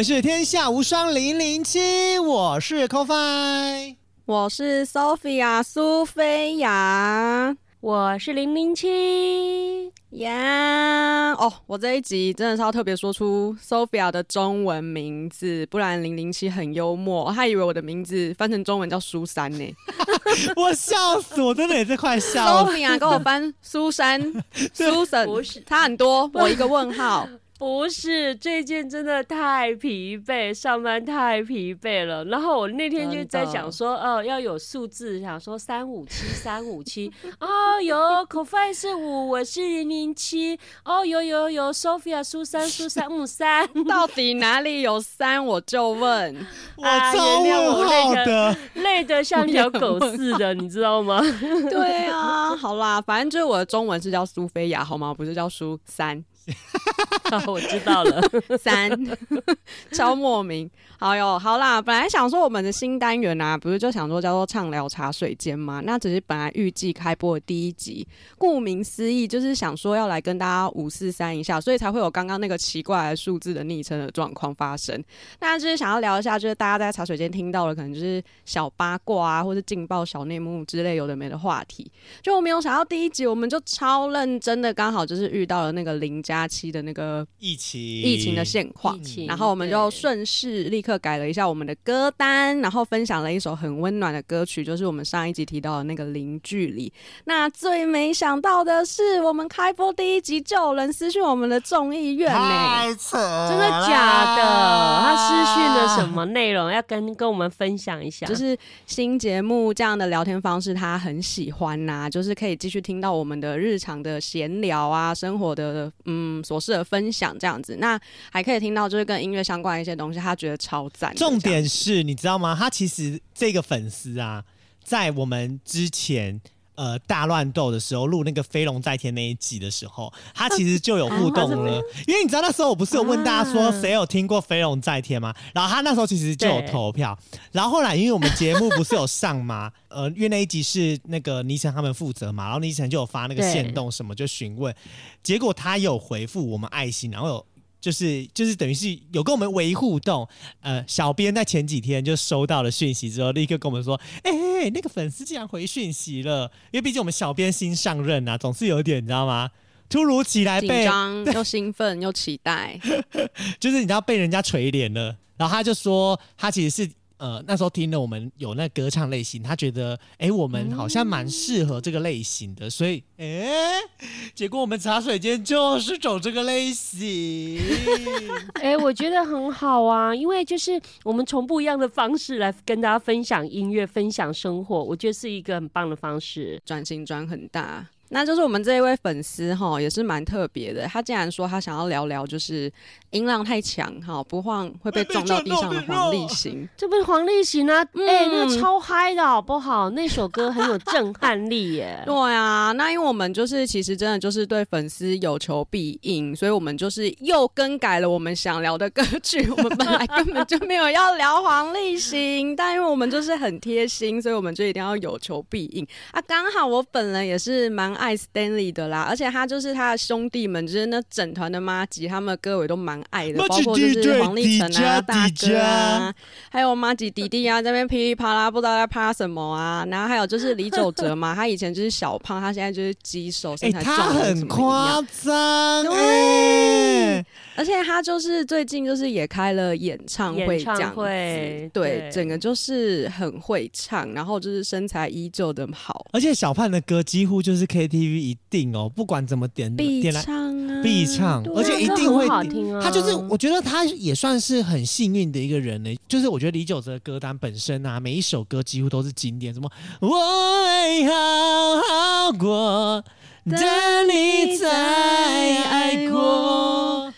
们是天下无双零零七，我是 CoFi。我是 Sophia 苏菲亚我是零零七，呀。哦，我这一集真的是要特别说出 Sophia 的中文名字，不然零零七很幽默，他以为我的名字翻成中文叫苏珊呢。我笑死，我真的也是快笑了。Sophia 跟我翻苏珊、苏珊，不是差很多，我一个问号。不是最近真的太疲惫，上班太疲惫了。然后我那天就在想说，哦，要有数字，想说三五七三五七，哦，有口 o 是五，我是零零七，哦，有有有，Sophia 苏珊苏珊木三，到底哪里有三？我就问。我超问号的，累得像条狗似的，你知道吗？对啊，好啦，反正就是我的中文是叫苏菲亚，好吗？不是叫苏三 我知道了，三，超莫名。好哟，好啦，本来想说我们的新单元啊，不是就想说叫做畅聊茶水间吗？那只是本来预计开播的第一集，顾名思义就是想说要来跟大家五四三一下，所以才会有刚刚那个奇怪的数字的昵称的状况发生。那就是想要聊一下，就是大家在茶水间听到的，可能就是小八卦啊，或是劲爆小内幕之类有的没的话题。就我没有想到第一集我们就超认真的，刚好就是遇到了那个邻家加七的那个疫情疫情的现况然后我们就顺势立刻改了一下我们的歌单，然后分享了一首很温暖的歌曲，就是我们上一集提到的那个《零距离》。那最没想到的是，我们开播第一集就有人私讯我们的众议院呢、太扯，真的假的？他私讯了什？么内容？要跟跟我们分享一下。就是新节目这样的聊天方式，他很喜欢呐、就是可以继续听到我们的日常的闲聊啊，生活的嗯琐事的分享这样子。那还可以听到就是跟音乐相关的一些东西，他觉得超赞。重点是，你知道吗？他其实这个粉丝啊，在我们之前。呃，大乱斗的时候录那个飞龙在天那一集的时候，他其实就有互动了，因为你知道那时候我不是有问大家说啊谁有听过飞龙在天吗？然后他那时候其实就有投票，然后后来因为我们节目不是有上吗？呃，因为那一集是那个倪晨他们负责嘛，然后倪晨就有发那个对线动什么就询问，结果他有回复我们爱心，然后有就是就是等于是有跟我们微互动。呃，小编在前几天就收到了讯息之后，立刻跟我们说：“哎、那个粉丝竟然回讯息了。”因为毕竟我们小编新上任啊，总是有点你知道吗？突如其来紧被张 又兴奋又期待，就是你知道被人家锤脸了，然后他就说他其实是呃那时候听了我们有那歌唱类型，他觉得哎、诶我们好像蛮适合这个类型的，所以哎、结果我们茶水间就是走这个类型，哎、我觉得很好啊，因为就是我们从不一样的方式来跟大家分享音乐、分享生活，我觉得是一个很棒的方式。转型转很大。那就是我们这一位粉丝哈，也是蛮特别的。他竟然说他想要聊聊，就是音浪太强哈，不晃会被撞到地上的黄立行。这不是黄立行啊，哎、嗯那个超嗨的好不好？那首歌很有震撼力耶。对啊，那因为我们就是其实真的就是对粉丝有求必应，所以我们就是又更改了我们想聊的歌曲。我们本来根本就没有要聊黄立行，但因为我们就是很贴心，所以我们就一定要有求必应啊。刚好我本人也是蛮爱 Stanley 的啦，而且他就是他的兄弟们，就是那整团的妈吉，他们的歌我也都蛮爱的，包括就是黄立成啊、迪迦大迪哥啊，还有妈吉弟弟啊，这边噼里啪啦不知道在啪什么啊。然后还有就是李玖哲嘛，他以前就是小胖，他现在就是肌瘦，哎、身材他很夸。张，对哎而且他就是最近就是也开了演唱会演唱这样子，会对，对整个就是很会唱，然后就是身材依旧的好，而且小胖的歌几乎就是 KTV 一定哦，不管怎么点必点来唱啊，必唱，对而且一定会很好听啊。他就是，我觉得他也算是很幸运的一个人呢。就是我觉得李玖哲的歌单本身啊，每一首歌几乎都是经典，什么我会好好过，等你再爱过，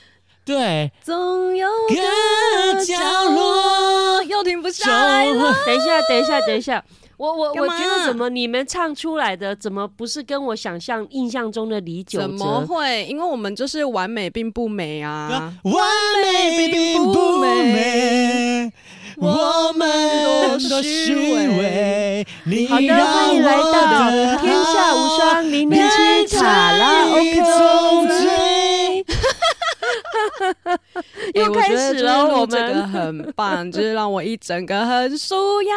对，总有个角落落又停不下来了。等一下，等一下，等一下。我我我觉得怎么你们唱出来的怎么不是跟我想象印象中的李玖怎么哲？会？因为我们就是完美并不美啊！完美并不美，我们都虚伪。你好的，欢让迎来我到的天下无双零零变七卡拉 OK。又开我觉得就是始了，我们很棒，就是让我一整个很舒压。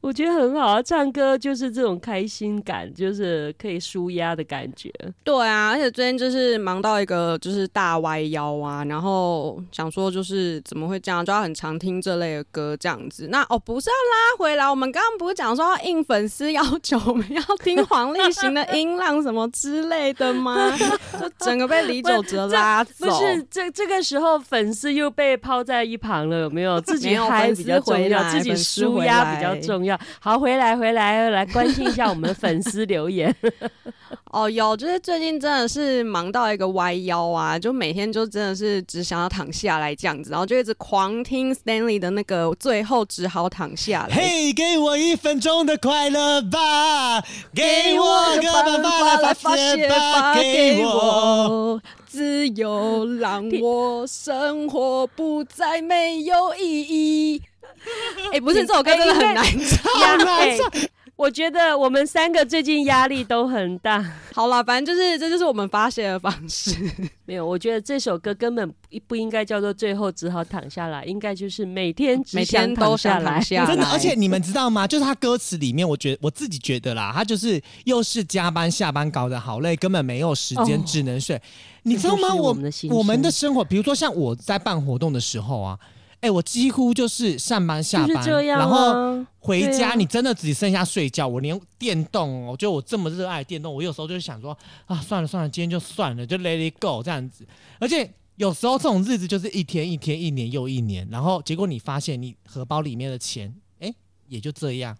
我觉得很好啊，唱歌就是这种开心感，就是可以舒压的感觉。对啊，而且最近就是忙到一个就是大歪腰啊，然后想说就是怎么会这样，就要很常听这类的歌这样子。那哦，不是要拉回来，我们刚刚不是讲说要应粉丝要求，我们要听黄立行的音浪什么之类的吗？就整个被李玖哲拉走。不是这这个时候粉丝又被抛在一旁了，有没有？自己没有嗨粉丝比较重要，自己舒压比较重要。好，回来回来，来关心一下我们的粉丝留言。哦，有，就是最近真的是忙到一个歪腰啊，就每天就真的是只想要躺下来这样子，然后就一直狂听 Stanley 的那个，最后只好躺下来。嘿，给我一分钟的快乐吧，给我个办法来发泄吧，给我。自由，让我生活不再没有意义。哎、不是这首歌真的很难唱。我觉得我们三个最近压力都很大。好啦，反正就是这就是我们发泄的方式。没有，我觉得这首歌根本不不应该叫做最后只好躺下来，应该就是每天只每天都想躺下来。下真的，而且你们知道吗？就是他歌词里面，我觉得我自己觉得啦，他就是又是加班下班搞得好累，根本没有时间，哦只能睡。你知道吗？我我们的生活，比如说像我在办活动的时候啊，哎、我几乎就是上班下就是班，这样、啊，然后回家，啊你真的只剩下睡觉。我连电动，我觉得我这么热爱电动，我有时候就想说啊，算了算了，今天就算了，就 let it go 这样子。而且有时候这种日子就是一天一天，一年又一年，然后结果你发现你荷包里面的钱，哎、也就这样，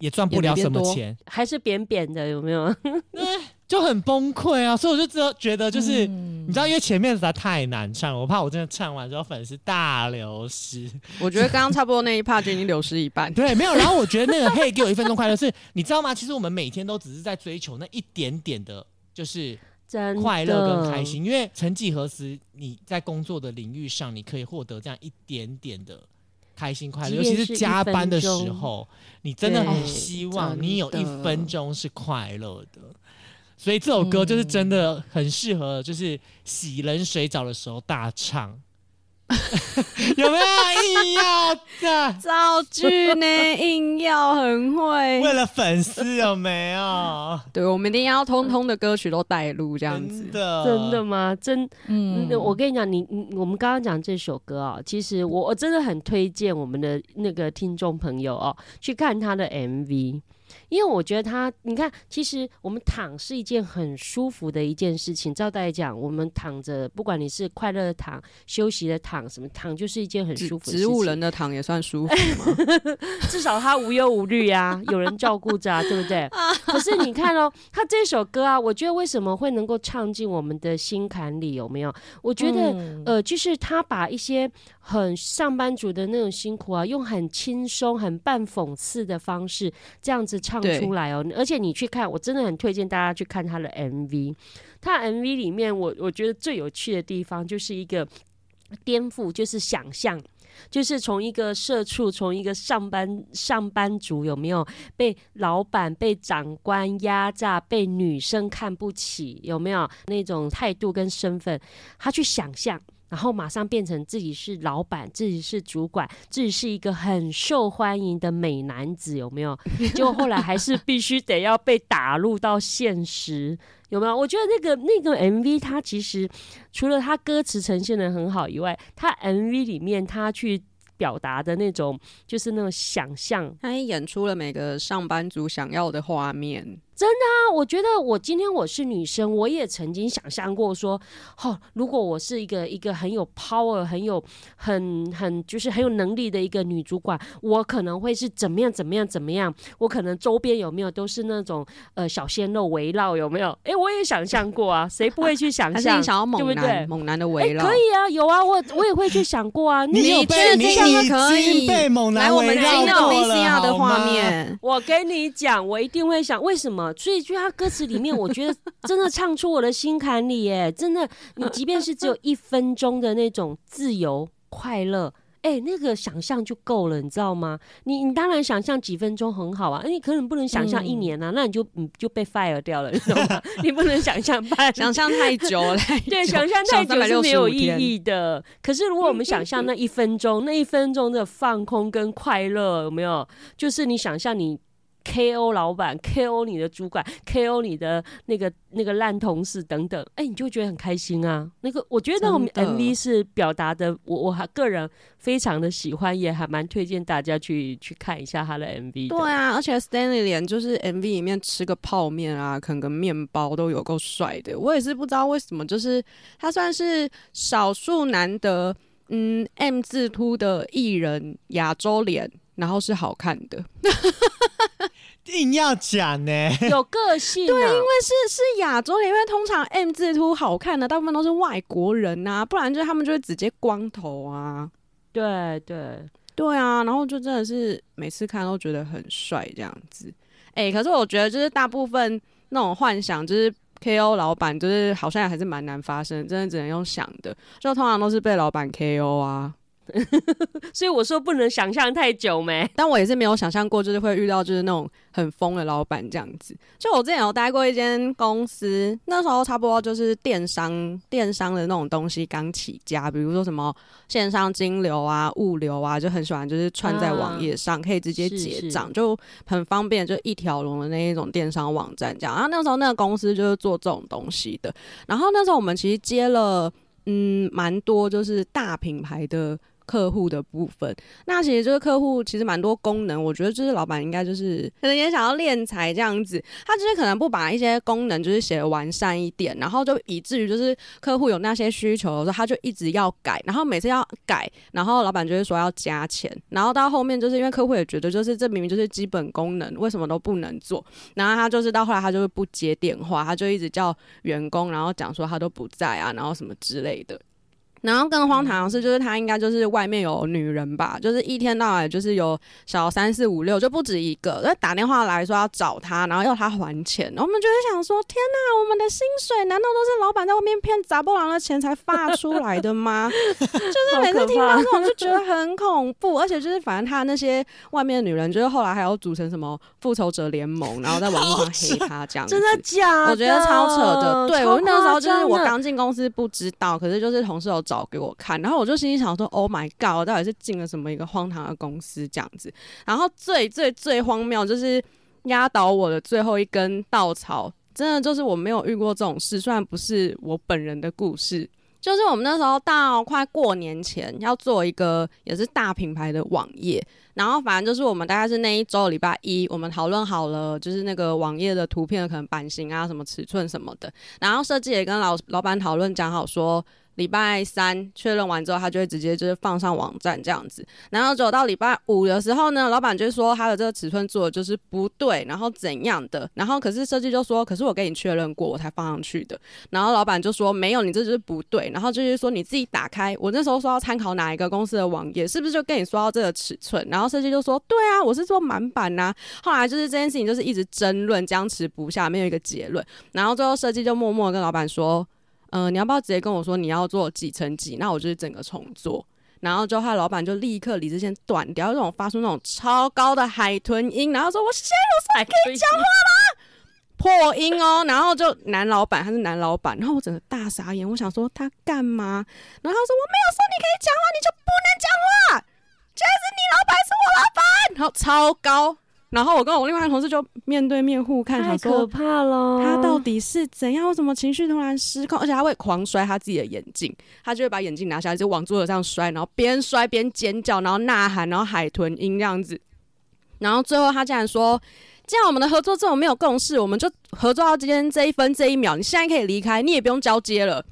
也赚不了什么钱，还是扁扁的，有没有？就很崩溃啊。所以我就知道觉得就是。嗯你知道，因为前面实在太难唱了，我怕我真的唱完之后粉丝大流失。我觉得刚刚差不多那一 part 就已经流失一半。对，没有。然后我觉得那个嘿，给我一分钟快乐是，你知道吗？其实我们每天都只是在追求那一点点的，就是真快乐跟开。心。因为曾几何时，你在工作的领域上，你可以获得这样一点点的开心快乐，尤其是加班的时候，你真的很希望你有一分钟是快乐的。所以这首歌就是真的很适合，就是洗冷水澡的时候大唱。有没有硬要的？造句呢，硬要很会。为了粉丝有没有？对，我们一定要通通的歌曲都带入这样子真。的真的吗？真，嗯嗯，我跟你讲，你你我们刚刚讲这首歌啊，其实我我真的很推荐我们的那个听众朋友哦，去看他的 MV。因为我觉得他，你看，其实我们躺是一件很舒服的一件事情。照道理讲，我们躺着，不管你是快乐的躺、休息的躺，什么躺，就是一件很舒服的事情。植物人的躺也算舒服吗？至少他无忧无虑啊，有人照顾着啊，对不对？可是你看哦，他这首歌啊，我觉得为什么会能够唱进我们的心坎里？有没有？我觉得、嗯呃，就是他把一些很上班族的那种辛苦啊，用很轻松、很半讽刺的方式，这样子唱出来哦。而且你去看，我真的很推荐大家去看他的 MV。他 MV 里面我，我觉得最有趣的地方就是一个颠覆，就是想象。就是从一个社畜，从一个上班上班族，有没有被老板、被长官压榨，被女生看不起，有没有那种态度跟身份？他去想象，然后马上变成自己是老板，自己是主管，自己是一个很受欢迎的美男子，有没有？结果后来还是必须得要被打入到现实，有没有？我觉得那个那个 MV，它其实除了它歌词呈现的很好以外，它 MV 里面它去表达的那种就是那种想象。他演出了每个上班族想要的画面。啊，我觉得我今天我是女生，我也曾经想象过说，哦，如果我是一个一个很有 power、很有很很就是很有能力的一个女主管，我可能会是怎么样怎么样怎么样，我可能周边有没有都是那种呃小鲜肉围绕，有没有？哎，我也想象过啊，谁不会去想象？想要猛男，猛男的围绕？可以啊，有啊，我我也会去想过啊。你有被你可以被猛男围绕过的画面。我跟你讲，我一定会想为什么。所以，就他歌词里面，我觉得真的唱出我的心坎里，耶！真的，你即便是只有一分钟的那种自由快乐，哎，那个想象就够了，你知道吗？你你当然想象几分钟很好啊，你可能不能想象一年啊，那你就你就被 fire 掉了，你知道吗？你不能想象半，想象太久了，对，想象太久是没有意义的。可是，如果我们想象那一分钟，那一分钟的放空跟快乐，有没有？就是你想象你。K.O. 老板，K.O. 你的主管，K.O. 你的那个那个烂同事等等，哎，你就觉得很开心啊。那个我觉得那种 MV 是表达的，我我还个人非常的喜欢，也还蛮推荐大家去去看一下他的 MV。对啊，而且 Stanley 连就是 MV 里面吃个泡面啊，啃个面包都有够帅的。我也是不知道为什么，就是他算是少数难得，嗯，M 字秃的艺人，亚洲脸，然后是好看的。硬要讲呢，有个性。对，因为是是亚洲人，因为通常 M 字秃好看的大部分都是外国人呐，不然就是他们就会直接光头啊。对对对啊，然后就真的是每次看都觉得很帅这样子。哎，可是我觉得就是大部分那种幻想，就是 KO 老板，就是好像还是蛮难发生，真的只能用想的，就通常都是被老板 KO 啊。所以我说不能想象太久没，但我也是没有想象过，就是会遇到就是那种很疯的老板这样子。就我之前有待过一间公司，那时候差不多就是电商电商的那种东西刚起家，比如说什么线上金流啊、物流啊，就很喜欢就是串在网页上，可以直接结账，就很方便，就一条龙的那一种电商网站这样。然后那时候那个公司就是做这种东西的，然后那时候我们其实接了嗯蛮多就是大品牌的。客户的部分，那其实就是客户其实蛮多功能，我觉得就是老板应该就是可能也想要练财这样子，他就是可能不把一些功能就是写的完善一点，然后就以至于就是客户有那些需求的时候，他就一直要改，然后每次要改，然后老板就会说要加钱，然后到后面就是因为客户也觉得就是这明明就是基本功能，为什么都不能做，然后他就是到后来他就是不接电话，他就一直叫员工，然后讲说他都不在啊，然后什么之类的。然后更荒唐的是，就是他应该就是外面有女人吧，就是一天到晚就是有小三四五六，就不止一个，就打电话来说要找他，然后要他还钱。我们就会想说，天哪，我们的薪水难道都是老板在外面骗杂波郎的钱才发出来的吗？就是每次听到这种就觉得很恐怖，而且就是反正他那些外面的女人，就是后来还要组成什么复仇者联盟，然后在网络上黑他这样，真的假？我觉得超扯的。对我那时候就是我刚进公司不知道，可是就是同事有找。给我看，然后我就心里想说：“Oh my god！我到底是进了什么一个荒唐的公司这样子？”然后最最最荒谬就是压倒我的最后一根稻草，真的就是我没有遇过这种事。虽然不是我本人的故事，就是我们那时候到快过年前要做一个也是大品牌的网页，然后反正就是我们大概是那一周礼拜一，我们讨论好了，就是那个网页的图片可能版型啊、什么尺寸什么的，然后设计也跟老老板讨论讲好说。礼拜三确认完之后，他就会直接就是放上网站这样子。然后走到礼拜五的时候呢，老板就说他的这个尺寸做的就是不对，然后怎样的。然后可是设计就说，可是我跟你确认过，我才放上去的。然后老板就说没有，你这就是不对。然后就是说你自己打开，我那时候说要参考哪一个公司的网页，是不是就跟你说到这个尺寸？然后设计就说对啊，我是做满版呐。后来就是这件事情就是一直争论，僵持不下，没有一个结论。然后最后设计就默默跟老板说。嗯，你要不要直接跟我说你要做几乘几？那我就是整个重做。然后之后，他老板就立刻理智线断掉，这种发出那种超高的海豚音，然后说：“我现在有时可以讲话吗？”破音哦。然后就男老板，他是男老板，然后我整个大傻眼，我想说他干嘛？然后他说：“我没有说你可以讲话，你就不能讲话。现在是你老板，是我老板。”然后超高。然后我跟我另外一个同事就面对面互看，太可怕了。他到底是怎样？为什么情绪突然失控？而且他会狂摔他自己的眼镜，他就会把眼镜拿下来就往桌子上摔，然后边摔边尖叫，然后呐喊，然后海豚音这样子。然后最后他竟然说：“既然我们的合作这么没有共识，我们就合作到今天这一分这一秒，你现在可以离开，你也不用交接了。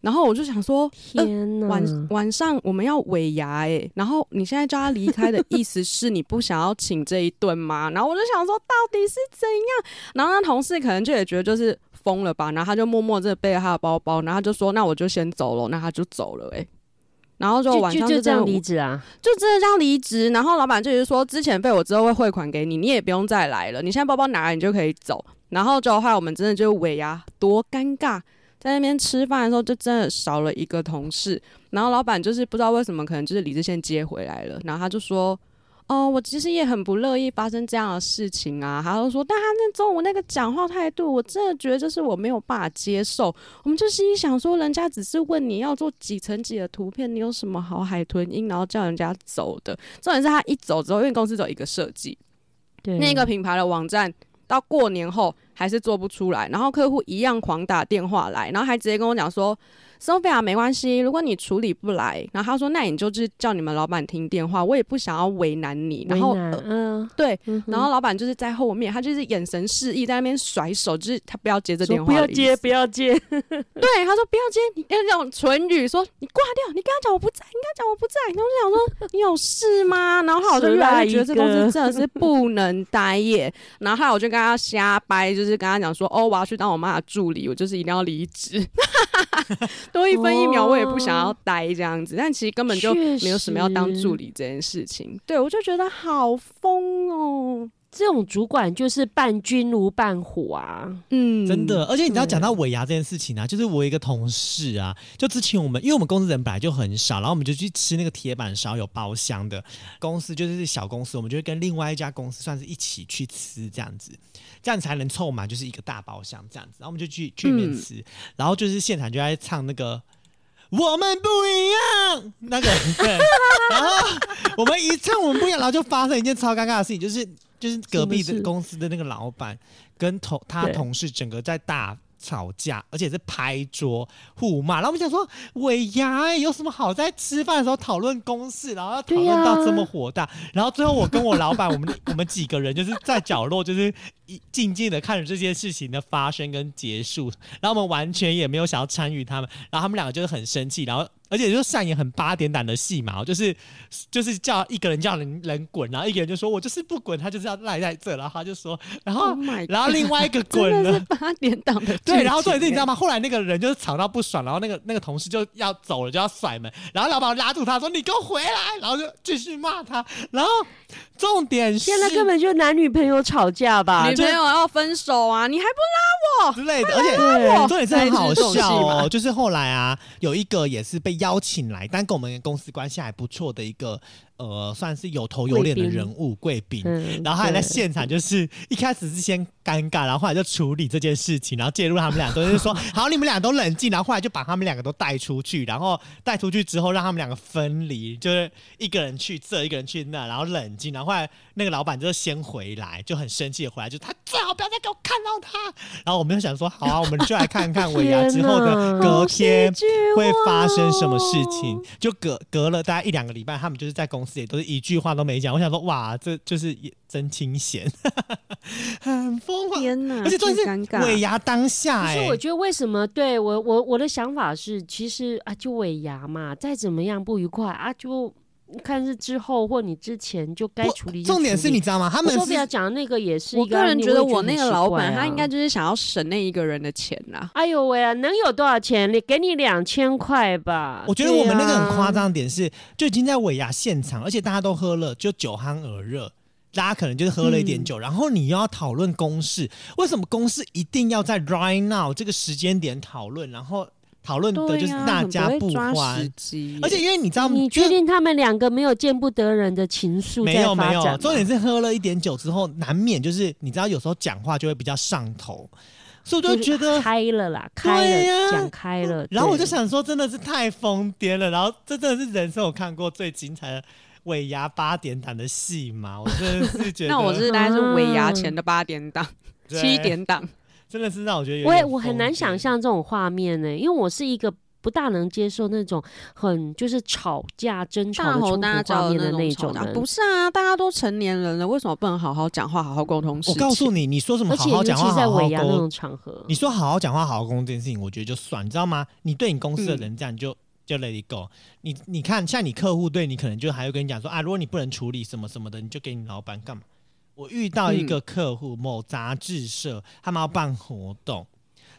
然后我就想说，呃天哪！晚晚上我们要尾牙哎，然后你现在叫他离开的意思是你不想要请这一顿吗？然后我就想说，到底是怎样？然后那同事可能就也觉得就是疯了吧，然后他就默默的背着他的包包，然后他就说，那我就先走了，那他就走了哎。然后就就晚上就就这样离职啊？就真的这样离职，然后老板就是说，之前费我之后会汇款给你，你也不用再来了，你现在包包拿来你就可以走。然后就后来我们真的就尾牙多尴尬，在那边吃饭的时候就真的少了一个同事，然后老板就是不知道为什么，可能就是理智线接回来了，然后他就说。哦，我其实也很不乐意发生这样的事情啊。他就说，但他那中午那个讲话态度，我真的觉得就是我没有办法接受。我们就心想说，人家只是问你要做几层几的图片，你有什么好海豚音，然后叫人家走的？重点是他一走之后，因为公司只有一个设计，那个品牌的网站到过年后还是做不出来，然后客户一样狂打电话来，然后还直接跟我讲说。Sophia 没关系，如果你处理不来，然后他说，那你就是叫你们老板听电话，我也不想要为难你。然后，嗯，对，嗯然后老板就是在后面，他就是眼神示意，在那边甩手，就是他不要接这电话，不要接，。不要接，对，他说不要接，你要那种唇语说你挂掉，你跟他讲我不在，你跟他讲我不在。然后我就想说你有事吗？然后后来我就越来越觉得这公司真的是不能待业。然后后来我就跟他瞎掰，就是跟他讲说哦，我要去当我妈的助理，我就是一定要离职。多一分一秒我也不想要待这样子，但其实根本就没有什么要当助理这件事情。对我就觉得好疯哦，这种主管就是伴君如伴虎啊。嗯，真的，而且你知道对讲到尾牙这件事情啊，就是我一个同事啊，就之前我们因为我们公司人本来就很少，然后我们就去吃那个铁板烧有包厢的公司，就是小公司，我们就会跟另外一家公司算是一起去吃这样子，这样才能凑满就是一个大包厢这样子，然后我们就去去里面嗯吃，然后就是现场就在唱那个。我们不一样，那个对，然后我们一唱我们不一样，然后就发生一件超尴尬的事情，就是就是隔壁的公司的那个老板跟同他同事整个在大吵架，而且是拍桌互骂。然后我们想说，尾牙、欸、有什么好在吃饭的时候讨论公事，然后要讨论到这么火大。然后最后我跟我老板，我们我们几个人 就是在角落，就是一静静的看着这件事情的发生跟结束。然后我们完全也没有想要参与他们，然后他们两个就是很生气，然后。而且就上演很八点档的戏嘛，就是就是叫一个人叫人人滚，然后一个人就说我就是不滚，他就是要赖在这，然后他就说，然后 Oh 然后另外一个 滚是了。八点档的对，然后重点是你知欸道吗？后来那个人就是吵到不爽，然后那个那个同事就要走了，就要甩门，然后老板拉住他说：“你给我回来！”然后就继续骂他。然后重点是现在根本就男女朋友吵架吧？女朋友要分手啊，你还不拉我之类的，而且重点是很好笑哦，就是后来啊，有一个也是被邀请来，但跟我们公司关系还不错的一个呃，算是有头有脸的人物贵宾。嗯然后他还在现场，就是一开始是先尴尬，然后后来就处理这件事情，然后介入他们俩，都是说好，你们俩都冷静，然后后来就把他们两个都带出去，然后带出去之后让他们两个分离，就是一个人去这，一个人去那，然后冷静，然后后来那个老板就先回来，就很生气的回来，就他最好不要再给我看到他。然后我们就想说，好啊，我们就来看看尾牙之后的隔天会发生什么事情。就隔隔了大概一两个礼拜，他们就是在公司也都是一句话都没讲。我想说，哇，这就是也真清闲，很疯狂。天哪，而且重巨点是尴尬尾牙当下、可哎，是我觉得为什么对我我我的想法是，其实啊，就尾牙嘛，再怎么样不愉快啊，就看是之后或你之前就该处理重点是你知道吗？他们说不要讲的那个也是一我个人觉得我那个老板他应该就是想要省那一个人的钱啦。哎呦喂啊，能有多少钱？你给你两千块吧。我觉得我们那个很夸。张的点是，就已经在尾牙现场，而且大家都喝了，就酒酣耳热。大家可能就是喝了一点酒，然后你又要讨论公事，为什么公事一定要在 right now 这个时间点讨论？然后讨论的就是大家不会抓时欢，机耶，而且因为你知道，你就确定他们两个没有见不得人的情愫没有没有，重点是喝了一点酒之后，难免就是你知道，有时候讲话就会比较上头，所以我就觉得。开了啦，开对呀了，讲开了。然后我就想说，真的是太疯癫了。然后这真的是人生我看过最精彩的尾牙八点档的戏嘛，我真的是觉得。那我是大概是尾牙前的八点档、七点档，真的是让我觉得有我也我很难想。象这种画面呢，因为我是一个不大能接受那种很就是吵架、争吵的大吼冲突大叫画面的那种人。不是啊，大家都成年人了，为什么不能好好讲话、好好沟通我？告诉你，你说什么好好讲话，在好好沟尾牙那种场合，你说好好讲话、好好沟通这件事情，我觉得就算，你知道吗？你对你公司的人这样，你就、就 let it go。你你看，像你客户对你可能就还会跟你讲说啊，如果你不能处理什么什么的，你就给你老板干嘛？我遇到一个客户，某杂志社，他们要办活动。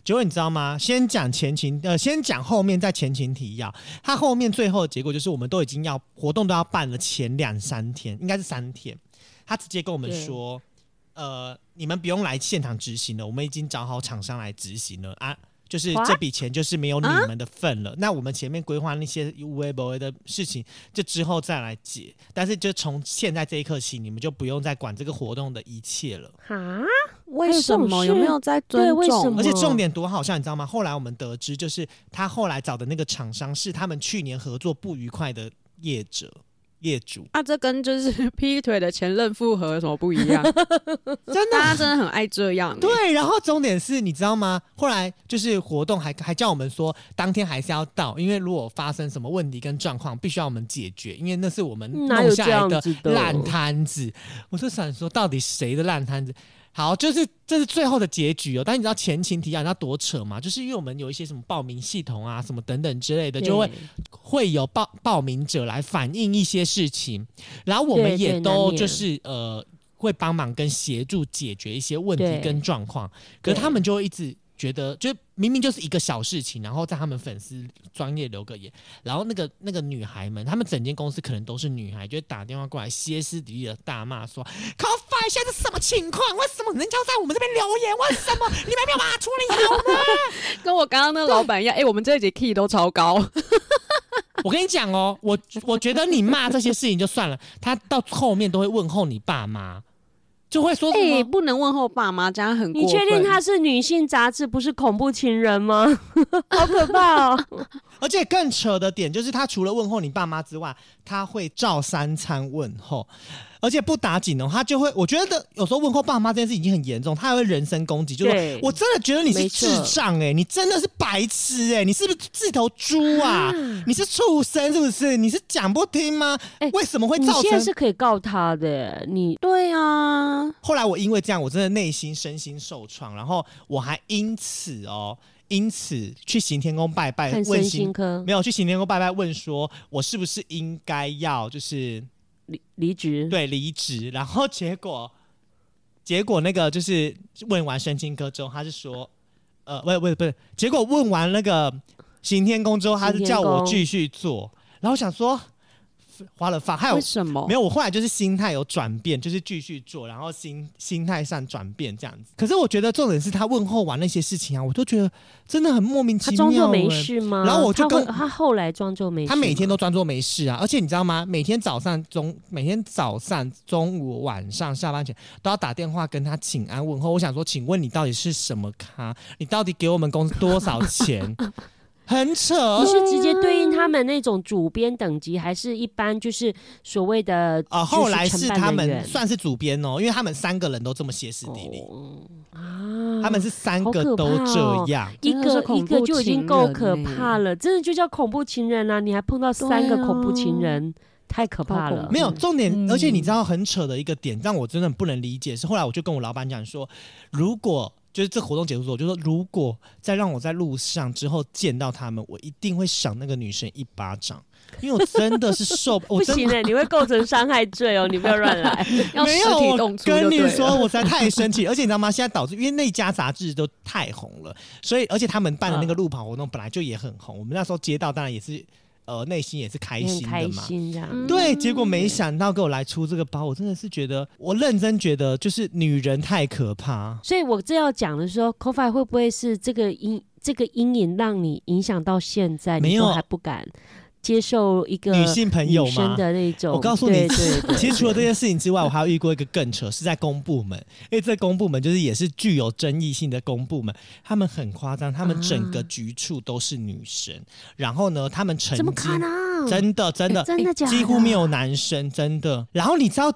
结果你知道吗？先讲前情，呃，先讲后面，再前情提要。他后面最后的结果就是，我们都已经要活动都要办了前两三天，应该是三天。他直接跟我们说，呃，你们不用来现场执行了，我们已经找好厂商来执行了啊。就是这笔钱就是没有你们的份了。那我们前面规划那些无微不微的事情，就之后再来解。但是就从现在这一刻起，你们就不用再管这个活动的一切了。哈，为什么有没有在尊对重？为什么而且重点多好笑，你知道吗？后来我们得知，就是他后来找的那个厂商是他们去年合作不愉快的业者业主，啊，这跟就是 劈腿的前任复合有什么不一样？真大家真的很爱这样、欸。对，然后重点是你知道吗？后来就是活动还还叫我们说，当天还是要到，因为如果发生什么问题跟状况，必须要我们解决，因为那是我们弄下来的烂摊子。我就想说，到底谁的烂摊子？好，就是这是最后的结局哦。但你知道前情提要，你知道多扯吗？就是因为我们有一些什么报名系统啊，什么等等之类的，就会会有报报名者来反映一些事情，然后我们也都就是呃会帮忙跟协助解决一些问题跟状况，可是他们就会一直觉得，就明明就是一个小事情，然后在他们粉丝专业留个言，然后那个那个女孩们，他们整间公司可能都是女孩，就会打电话过来歇斯底里的大骂说 c o f i 现在是什么情况？为什么人家在我们这边留言？为什么你们没有办法处理好呢？跟我刚刚那个老板一样，哎、我们这一集 key 都超高，我跟你讲哦，我我觉得你骂这些事情就算了，他到后面都会问候你爸妈，就会说什哎、么。不能问候爸妈，这样很你确定分它是女性杂志，不是恐怖情人吗？好可怕哦！而且更扯的点就是，他除了问候你爸妈之外，他会照三餐问候，而且不打紧哦，他就会，我觉得有时候问候爸妈这件事已经很严重，他还会人身攻击，就说我真的觉得你是智障哎、你真的是白痴哎、你是不是自头猪啊？你是畜生是不是？你是讲不听吗？哎为什么会你造成？现在是可以告他的，你对啊，后来我因为这样，我真的内心身心受创，然后我还因此哦，因此去行天宫拜拜，问行心科没有去行天宫拜拜，问说我是不是应该要就是离离职，对离职，然后结果结果那个就是问完神经科之后，他是说呃，不是不是不是，结果问完那个行天宫之后，他是叫我继续做，然后想说花了发，还有为什么？没有，我后来就是心态有转变，就是继续做，然后心心态上转变这样子。可是我觉得重点是他问候完那些事情啊，我都觉得真的很莫名其妙、装作没欸。事吗？然后我就跟他他后来装作没事，他每天都装作没事啊，而且你知道吗？每天早上中，每天早上、中午、晚上下班前都要打电话跟他请安问候。我想说，请问你到底是什么咖？你到底给我们公司多少钱？很扯你是直接对应他们那种主编等级，还是一般就是所谓的啊、就是后来是他们算是主编哦，因为他们三个人都这么歇斯底里。哦啊，他们是三个都这样，一个一个就已经够可怕了，真的就叫恐怖情人啊！你还碰到三个恐怖情啊人，太可怕了。没有重点，嗯而且你知道很扯的一个点，让我真的不能理解是，后来我就跟我老板讲说，如果就是这活动结束之后，我就说如果再让我在路上之后见到他们，我一定会赏那个女生一巴掌，因为我真的是受。不行的，你会构成伤害罪哦！你不要乱来。要没有，实体我动粗跟你说，我实在太生气，而且你知道吗？现在导致因为那家杂志都太红了，所以而且他们办的那个路跑活动本来就也很红，我们那时候接到当然也是呃内心也是开心的嘛。心这样。嗯对，结果没想到给我来出这个包，我真的是觉得，我认真觉得就是女人太可怕。所以我这要讲的时候 c o f i 会不会是这个阴这个阴影让你影响到现在，没有你都还不敢接受一个女性朋友吗？的那种？我告诉你 其实除了这件事情之外，我还有遇过一个更扯，是在公部门，因为这公部门就是也是具有争议性的公部门，他们很夸张，他们整个啊局处都是女生，然后呢，他们成绩怎么可能？真的真的、真的假的？几乎没有男生，真的。然后你知道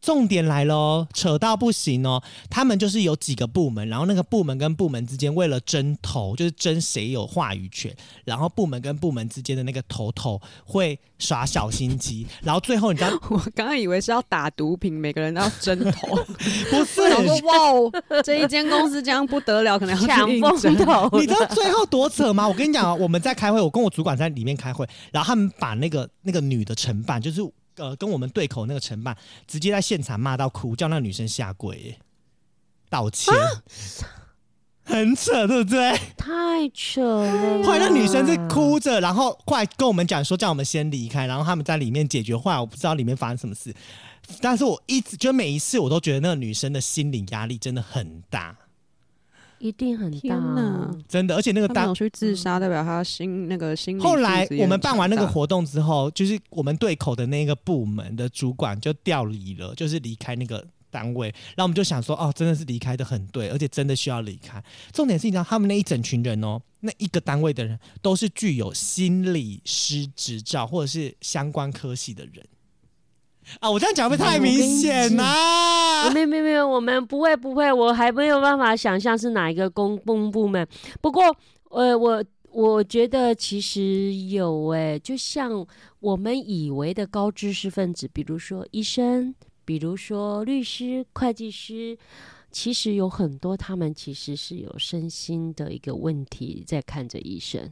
重点来喽，扯到不行哦。他们就是有几个部门，然后那个部门跟部门之间为了争头，就是争谁有话语权，然后部门跟部门之间的那个头头会耍小心机，然后最后你知道 我刚刚以为是要打毒品，每个人都要争头。不是我？哇哦，这一间公司这样不得了，可能抢风头，你知道最后多扯吗？我跟你讲啊，我们在开会，我跟我主管在里面开会，然后他们把那个那个女的承办，就是呃跟我们对口那个承办，直接在现场骂到哭，叫那个女生下跪道歉，很扯，对不对？太扯了。后来那女生是哭着，然后后来跟我们讲说叫我们先离开，然后他们在里面解决。后来我不知道里面发生什么事，但是我一直就每一次我都觉得那个女生的心理压力真的很大，一定很大。真的，而且那个当去自杀，代表他心那个心理后来我们办完那个活动之后，就是我们对口的那个部门的主管就调离了，就是离开那个单位。然后我们就想说，哦，真的是离开的很对，而且真的需要离开。重点是，你知道他们那一整群人哦，那一个单位的人都是具有心理师执照或者是相关科系的人。啊，我这样讲会不会太明显呐、啊没有没有没有，我们不会不会，我还没有办法想象是哪一个公公部门。不过，呃，我我觉得其实有诶、就像我们以为的高知识分子，比如说医生，比如说律师、会计师。其实有很多，他们其实是有身心的一个问题在看着医生。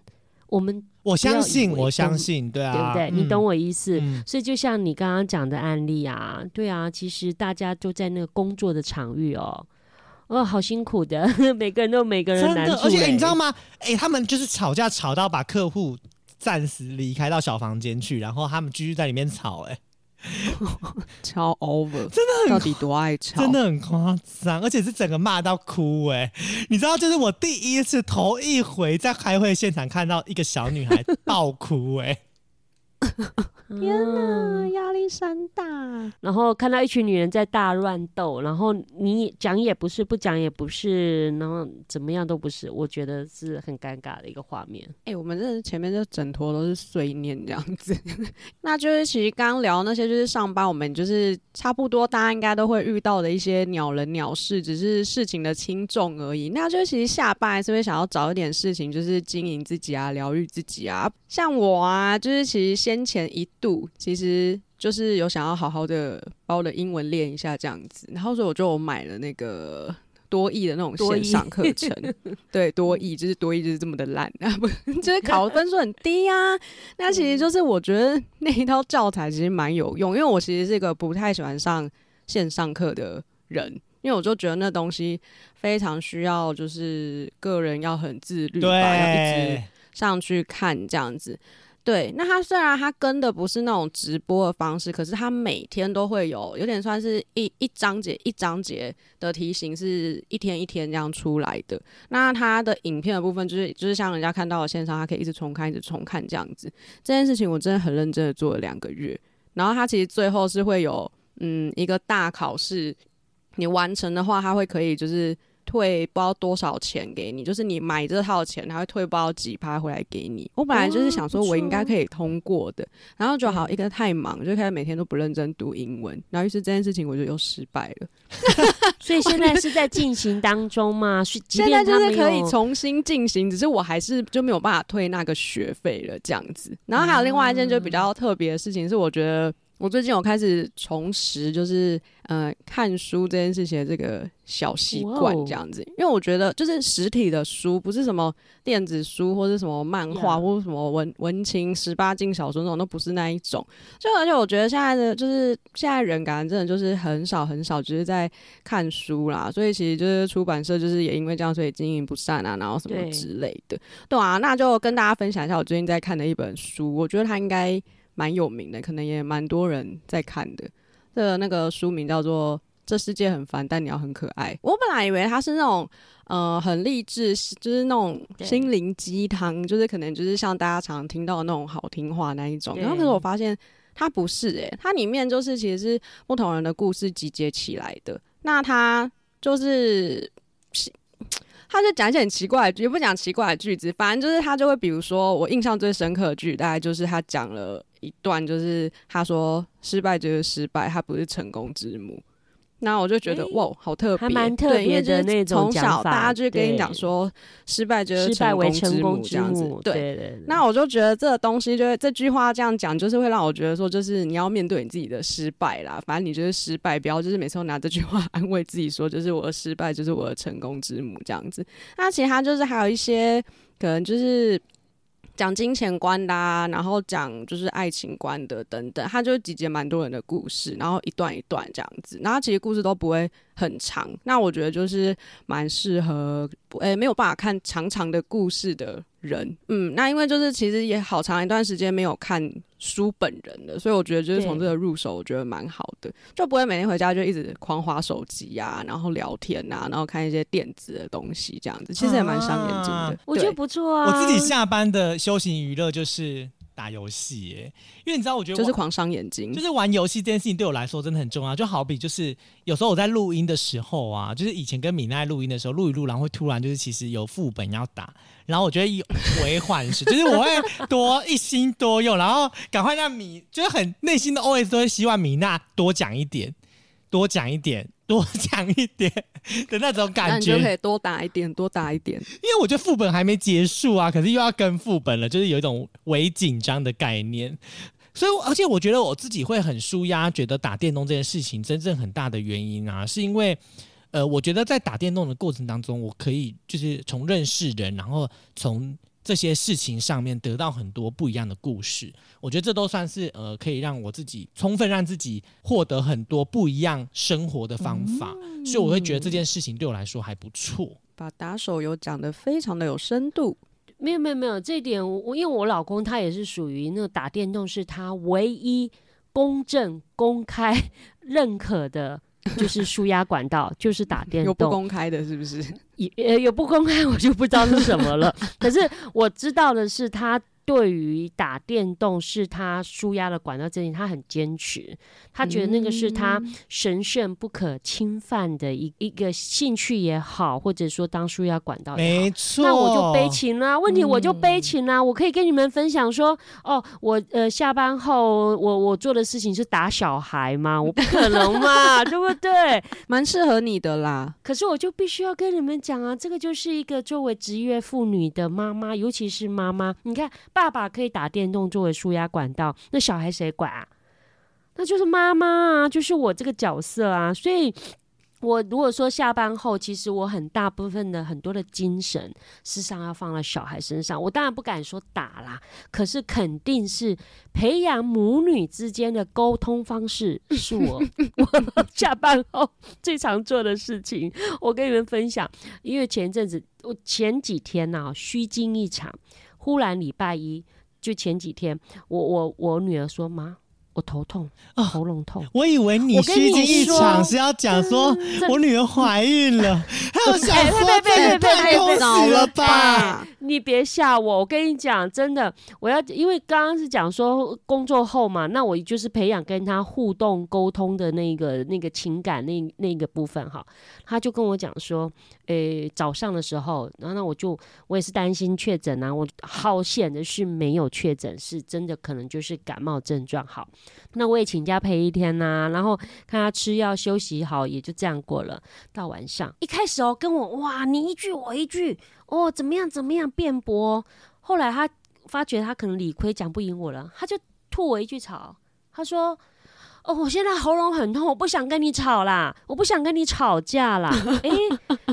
我们我相信，我相信，对啊，对不对？嗯你懂我意思？嗯所以就像你刚刚讲的案例啊，对啊，其实大家都在那个工作的场域哦，哦，好辛苦的，每个人都有每个人真的，难处、而且你知道吗？吗？哎、他们就是吵架吵到把客户暂时离开到小房间去，然后他们继续在里面吵、哎，超 over，真的很到底多爱吵？真的很夸张，而且是整个骂到哭、哎，你知道，就是我第一次头一回在开会现场看到一个小女孩爆哭、哎，天哪，压力山大。然后看到一群女人在大乱斗，然后你讲也不是，不讲也不是，然后怎么样都不是，我觉得是很尴尬的一个画面。哎、我们这前面这整坨都是碎念这样子，那就是其实刚刚聊那些就是上班，我们就是差不多大家应该都会遇到的一些鸟人鸟事，只是事情的轻重而已。那就是其实下班还是会想要找一点事情，就是经营自己啊，疗愈自己啊。像我啊，就是其实先前一度其实就是有想要好好的把我的英文练一下这样子，然后所以我就买了那个。多益的那种线上课程，对多益就是多益就是这么的烂 啊，不就是考分数很低啊。那其实就是我觉得那一套教材其实蛮有用，因为我其实是一个不太喜欢上线上课的人，因为我就觉得那东西非常需要就是个人要很自律吧，要一直，上去看这样子。对，那他虽然他跟的不是那种直播的方式，可是他每天都会有，有点算是一一章节一章节的题型，是一天一天这样出来的。那他的影片的部分，就是就是像人家看到的线上，他可以一直重看，一直重看这样子。这件事情我真的很认真的做了两个月，然后他其实最后是会有嗯一个大考试，你完成的话，他会可以就是退不知道多少钱给你，就是你买这套钱，他会退不知道几趴回来给你。我本来就是想说我应该可以通过的，然后就好一个太忙，就开始每天都不认真读英文，然后于是这件事情我就又失败了。所以现在是在进行当中嘛？是，现在就是可以重新进行，只是我还是就没有办法退那个学费了这样子。然后还有另外一件就比较特别的事情是，我觉得我最近有开始重拾，就是呃看书这件事情的这个小习惯这样子。因为我觉得就是实体的书，不是什么电子书或是什么漫画或者什么文文情十八禁小说那种，都不是那一种。就而且我觉得现在的就是现在人感觉真的就是很少很少，只是在看书啦，所以其实就是出版社就是也因为这样，所以经营不善啊，然后什么之类的，对啊，那就跟大家分享一下我最近在看的一本书，我觉得它应该蛮有名的，可能也蛮多人在看的。这个那个书名叫做《这世界很烦，但你要很可爱》。我本来以为它是那种呃很励志，就是那种心灵鸡汤，就是可能就是像大家常听到的那种好听话那一种。然后可是我发现它不是诶、它里面就是其实是不同人的故事集结起来的。那它就是他就讲一些很奇怪的，也不讲奇怪的句子，反正就是他就会，比如说我印象最深刻的句，大概就是他讲了一段，就是他说失败就是失败，他不是成功之母。那我就觉得诶哇，好特别，还蛮特对因为就是别的那种从小大家就跟你对讲说，失败就是失败为成成功功这样子母，，对。对对。那我就觉得这个东西，就是这句话这样讲，就是会让我觉得说，就是你要面对你自己的失败啦。反正你就是失败，不要就是每次都拿这句话 安慰自己说，就是我的失败就是我的成功之母这样子。那其他就是还有一些可能就是讲金钱观的、啊，然后讲就是爱情观的等等，他就集结蛮多人的故事，然后一段一段这样子，然后其实故事都不会很长。那我觉得就是蛮适合，诶、没有办法看长长的故事的人，嗯，那因为就是其实也好长一段时间没有看书本人了，所以我觉得就是从这个入手，我觉得蛮好的，就不会每天回家就一直狂划手机呀、然后聊天啊，然后看一些电子的东西这样子，其实也蛮伤眼睛的。啊我觉得不错啊。我自己下班的休闲娱乐就是打游戏，耶，因为你知道，我觉得我就是狂伤眼睛，就是玩游戏这件事情对我来说真的很重要，就好比就是有时候我在录音的时候啊，就是以前跟米奈录音的时候，录一录，然后会突然就是其实有副本要打，然后我觉得有回缓时，就是我会多一心多用，然后赶快让米就是很内心的 OS 都会希望米娜多讲一点，多讲一点，多讲一点的那种感觉你就。可以多打一点，多打一点。因为我觉得副本还没结束啊，可是又要跟副本了，就是有一种微紧张的概念。所以，而且我觉得我自己会很舒压，觉得打电动这件事情真正很大的原因啊，是因为，呃，我觉得在打电动的过程当中，我可以就是从认识人，然后从这些事情上面得到很多不一样的故事。我觉得这都算是呃，可以让我自己充分让自己获得很多不一样生活的方法。所以我会觉得这件事情对我来说还不错。把打手游讲得非常的有深度，没有没有没有，这一点我我因为我老公他也是属于那个打电动是他唯一公正、公开、认可的，就是输压管道，就是打电动有不。公开的，是不是？也呃有不公开，我就不知道是什么了。可是我知道的是，他对于打电动是他舒压的管道这点，他很坚持。他觉得那个是他嗯神圣不可侵犯的一一个兴趣也好，或者说当舒压管道也好。没错，那我就悲情啦、问题我就嗯悲情啦、我可以跟你们分享说，哦，我呃下班后我我做的事情是打小孩吗？我不可能嘛，对不对？蛮适合你的啦。可是我就必须要跟你们讲啊，这个就是一个作为职业妇女的妈妈，尤其是妈妈，你看爸爸可以打电动作为舒压管道，那小孩谁管啊？那就是妈妈啊，就是我这个角色啊，所以。我如果说下班后，其实我很大部分的很多的精神，事实上要放在小孩身上。我当然不敢说打啦，可是肯定是培养母女之间的沟通方式，是我 我下班后最常做的事情。我跟你们分享，因为前一阵子我前几天呐、虚惊一场，忽然礼拜一就前几天，我我我女儿说妈，我头痛，啊喉咙痛。我以为你虚惊一说场是要讲说我女儿怀孕了，还有想哎说别别别这也别别别太恭早喜了吧吧？？你别吓我，我跟你讲，真的，我要因为刚刚是讲说工作后嘛，那我就是培养跟他互动沟通的那个那个情感那那个部分哈。他就跟我讲说，诶、早上的时候，然后那我就我也是担心确诊啊，我好险的是没有确诊，是真的可能就是感冒症状好。那我也请假陪一天呐、然后看他吃药休息好，也就这样过了。到晚上一开始哦，跟我哇你一句我一句哦，怎么样怎么样辩驳。后来他发觉他可能理亏讲不赢我了，他就吐我一句槽，他说。哦，我现在喉咙很痛，我不想跟你吵啦，我不想跟你吵架啦。诶，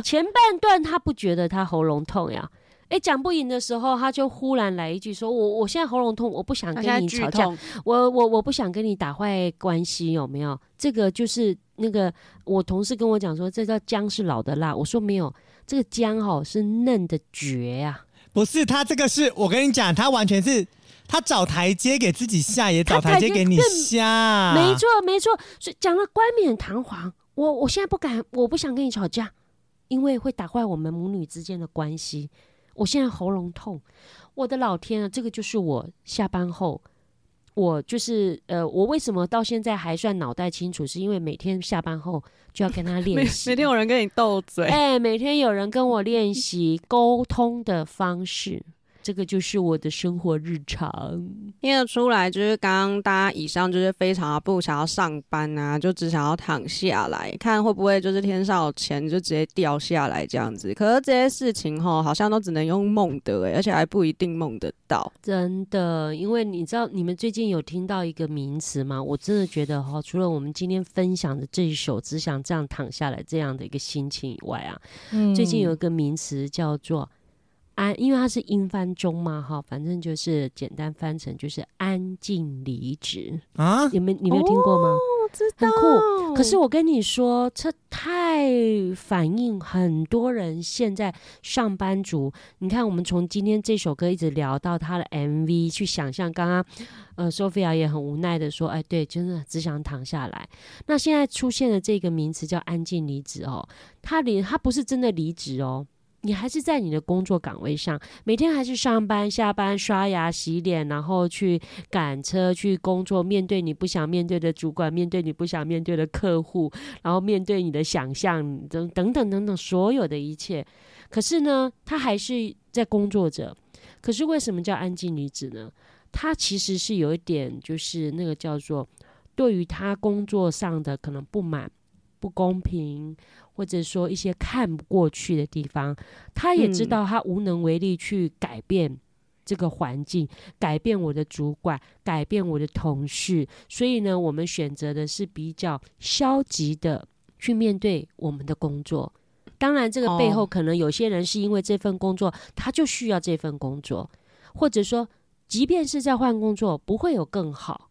前半段他不觉得他喉咙痛呀，诶，讲不赢的时候，他就忽然来一句说：“我我现在喉咙痛，我不想跟你吵架，我我我不想跟你打坏关系，有没有？这个就是那个我同事跟我讲说，这叫姜是老的辣。我说没有，这个姜哦是嫩的绝呀、不是他这个是我跟你讲，他完全是他找台阶给自己下，也找台阶给你下，没错没错，所以讲的冠冕堂皇。我我现在不敢，我不想跟你吵架，因为会打坏我们母女之间的关系。我现在喉咙痛，我的老天啊，这个就是我下班后我就是呃，我为什么到现在还算脑袋清楚？是因为每天下班后就要跟他练习，每天有人跟你斗嘴，哎、每天有人跟我练习沟通的方式，这个就是我的生活日常。听得出来，就是刚刚大家以上就是非常不想要上班啊，就只想要躺下来，看会不会就是天上有钱就直接掉下来这样子。可是这些事情哈，好像都只能用梦的哎，而且还不一定梦得到。真的，因为你知道，你们最近有听到一个名词吗？我真的觉得哈，除了我们今天分享的这一首“只想这样躺下来”这样的一个心情以外啊，嗯最近有一个名词叫做“安”，因为它是英翻中嘛，哈，反正就是简单翻成就是“安静离职啊”。，你们你没有听过吗？哦知很酷可是我跟你说，这太反映很多人现在上班族。你看，我们从今天这首歌一直聊到他的 MV，去想象刚刚，呃，Sophia 也很无奈的说：“哎，对，真的只想躺下来。”那现在出现的这个名词叫“安静离职”哦，他离他不是真的离职哦。你还是在你的工作岗位上，每天还是上班、下班、刷牙、洗脸，然后去赶车去工作，面对你不想面对的主管，面对你不想面对的客户，然后面对你的想象等等等等等所有的一切。可是呢，他还是在工作着。可是为什么叫安静女子呢？她其实是有一点，就是那个叫做对于她工作上的可能不满、不公平，或者说一些看不过去的地方，他也知嗯道他无能为力去改变这个环境，改变我的主管，改变我的同事，所以呢，我们选择的是比较消极的去面对我们的工作。当然，这个背后哦可能有些人是因为这份工作，他就需要这份工作，或者说，即便是在换工作，不会有更好。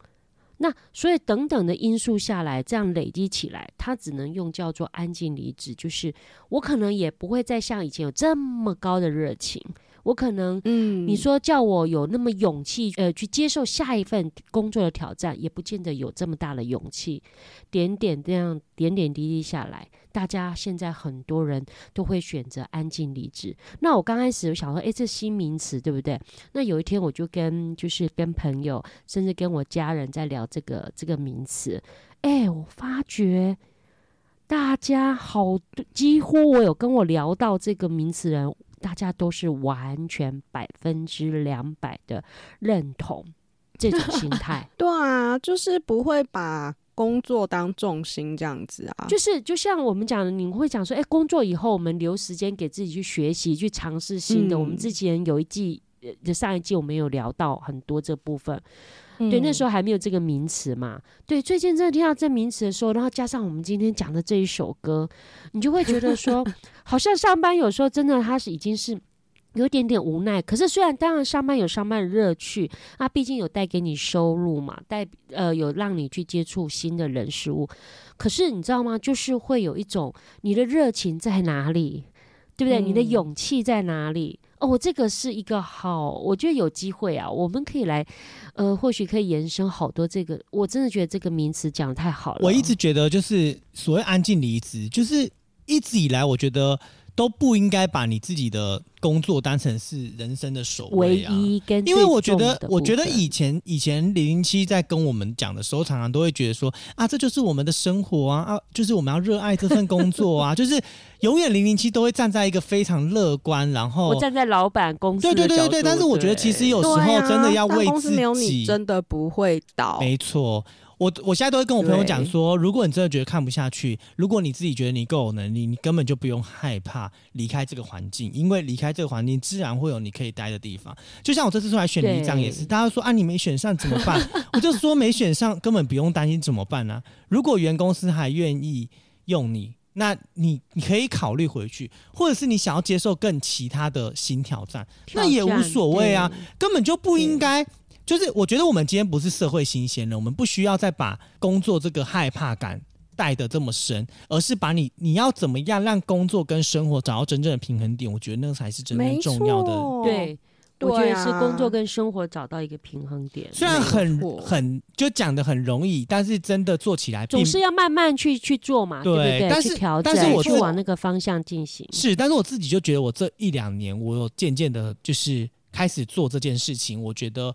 那所以等等的因素下来，这样累积起来，他只能用叫做安静离职，就是我可能也不会再像以前有这么高的热情，我可能嗯你说叫我有那么勇气，呃，去接受下一份工作的挑战，也不见得有这么大的勇气。点点这样点点滴滴下来，大家现在很多人都会选择安静离职。那我刚开始想说，诶，这新名词对不对？那有一天我就跟就是跟朋友，甚至跟我家人在聊这个这个名词，诶，我发觉。大家好，几乎我有跟我聊到这个名词人，大家都是完全百分之两百的认同这种心态。对啊，就是不会把工作当重心这样子啊。就是就像我们讲的，你会讲说，哎、工作以后我们留时间给自己去学习，去尝试新的。嗯我们之前有一季，呃，上一季我们有聊到很多这部分。对，那时候候还没有这个名词嘛。对，最近真的听到这名词的时候，然后加上我们今天讲的这一首歌，你就会觉得说，好像上班有时候真的它是已经是。有一点点无奈，可是虽然当然上班有上班的乐趣，啊，毕竟有带给你收入嘛，带呃有让你去接触新的人事物，可是你知道吗？就是会有一种你的热情在哪里，对不对？你的嗯勇气在哪里？哦，这个是一个好，我觉得有机会啊，我们可以来，呃，或许可以延伸好多这个。我真的觉得这个名词讲的太好了。我一直觉得就是所谓安静离职，就是一直以来我觉得都不应该把你自己的工作当成是人生的首位啊。一跟因为我觉得我觉得以前以前零零七在跟我们讲的时候，常常都会觉得说啊，这就是我们的生活啊啊，就是我们要热爱这份工作啊，就是永远零零七都会站在一个非常乐观，然后我站在老板公司对对对对对，但是我觉得其实有时候真的要大为自公司没有你己，真的不会倒。没错。我我现在都会跟我朋友讲说，如果你真的觉得看不下去，如果你自己觉得你够有能力，你根本就不用害怕离开这个环境，因为离开这个环境，自然会有你可以待的地方。就像我这次出来选里长也是，大家说啊，你没选上怎么办？我就说没选上根本不用担心怎么办呢、如果原公司还愿意用你，那你你可以考虑回去，或者是你想要接受更其他的新挑战，那也无所谓啊，根本就不应该。就是我觉得我们今天不是社会新鲜人，我们不需要再把工作这个害怕感带得这么深，而是把你你要怎么样让工作跟生活找到真正的平衡点，我觉得那个才是真正重要的。对，我觉得是啊工作跟生活找到一个平衡点。虽然很很就讲的很容易，但是真的做起来并总是要慢慢去去做嘛，对不对？对但是去调整，但是我去往那个方向进行。是，但是我自己就觉得，我这一两年，我有渐渐的，就是开始做这件事情。我觉得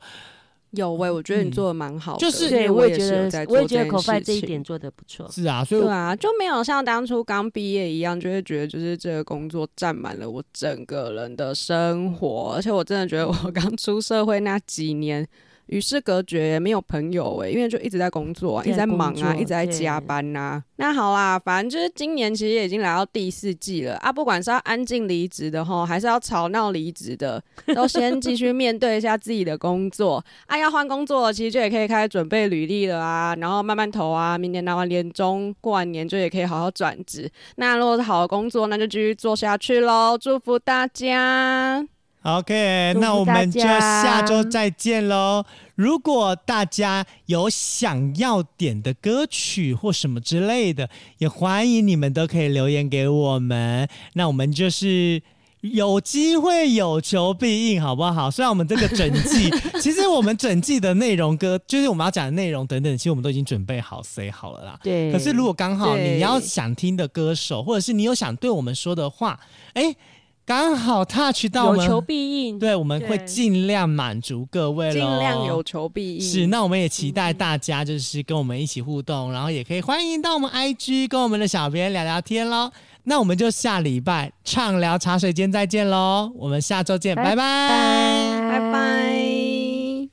有喂、我觉得你嗯做的蛮好的，就是我我也觉是有在得，我也觉得口饭这一点做的不错。是啊，所以对啊，就没有像当初刚毕业一样，就会觉得就是这个工作占满了我整个人的生活，而且我真的觉得我 刚出社会那几年。与世隔绝，没有朋友哎、因为就一直在工作啊，一直在忙啊，一直在加班呐、那好啦，反正就是今年其实也已经来到第四季了啊，不管是要安静离职的吼，还是要吵闹离职的，都先继续面对一下自己的工作啊。要换工作了，其实就也可以开始准备履历了啊，然后慢慢投啊。明年拿完年终，过完年就也可以好好转职。那如果是好的工作，那就继续做下去喽。祝福大家！OK，那我们就下周再见喽。如果大家有想要点的歌曲或什么之类的，也欢迎你们都可以留言给我们。那我们就是。有机会有求必应，好不好？虽然我们这个整季，其实我们整季的内容歌，就是我们要讲的内容等等，其实我们都已经准备好 say 好了啦。对，可是如果刚好你要想听的歌手，或者是你有想对我们说的话，哎，刚好 touch 到我们，有求必应，对，我们会对尽量满足各位尽量有求必应。是，那我们也期待大家就是跟我们一起互动，然后也可以欢迎到我们 IG 跟我们的小编聊聊天喽。那我们就下礼拜畅聊茶水间再见喽，我们下周见，拜拜拜拜拜。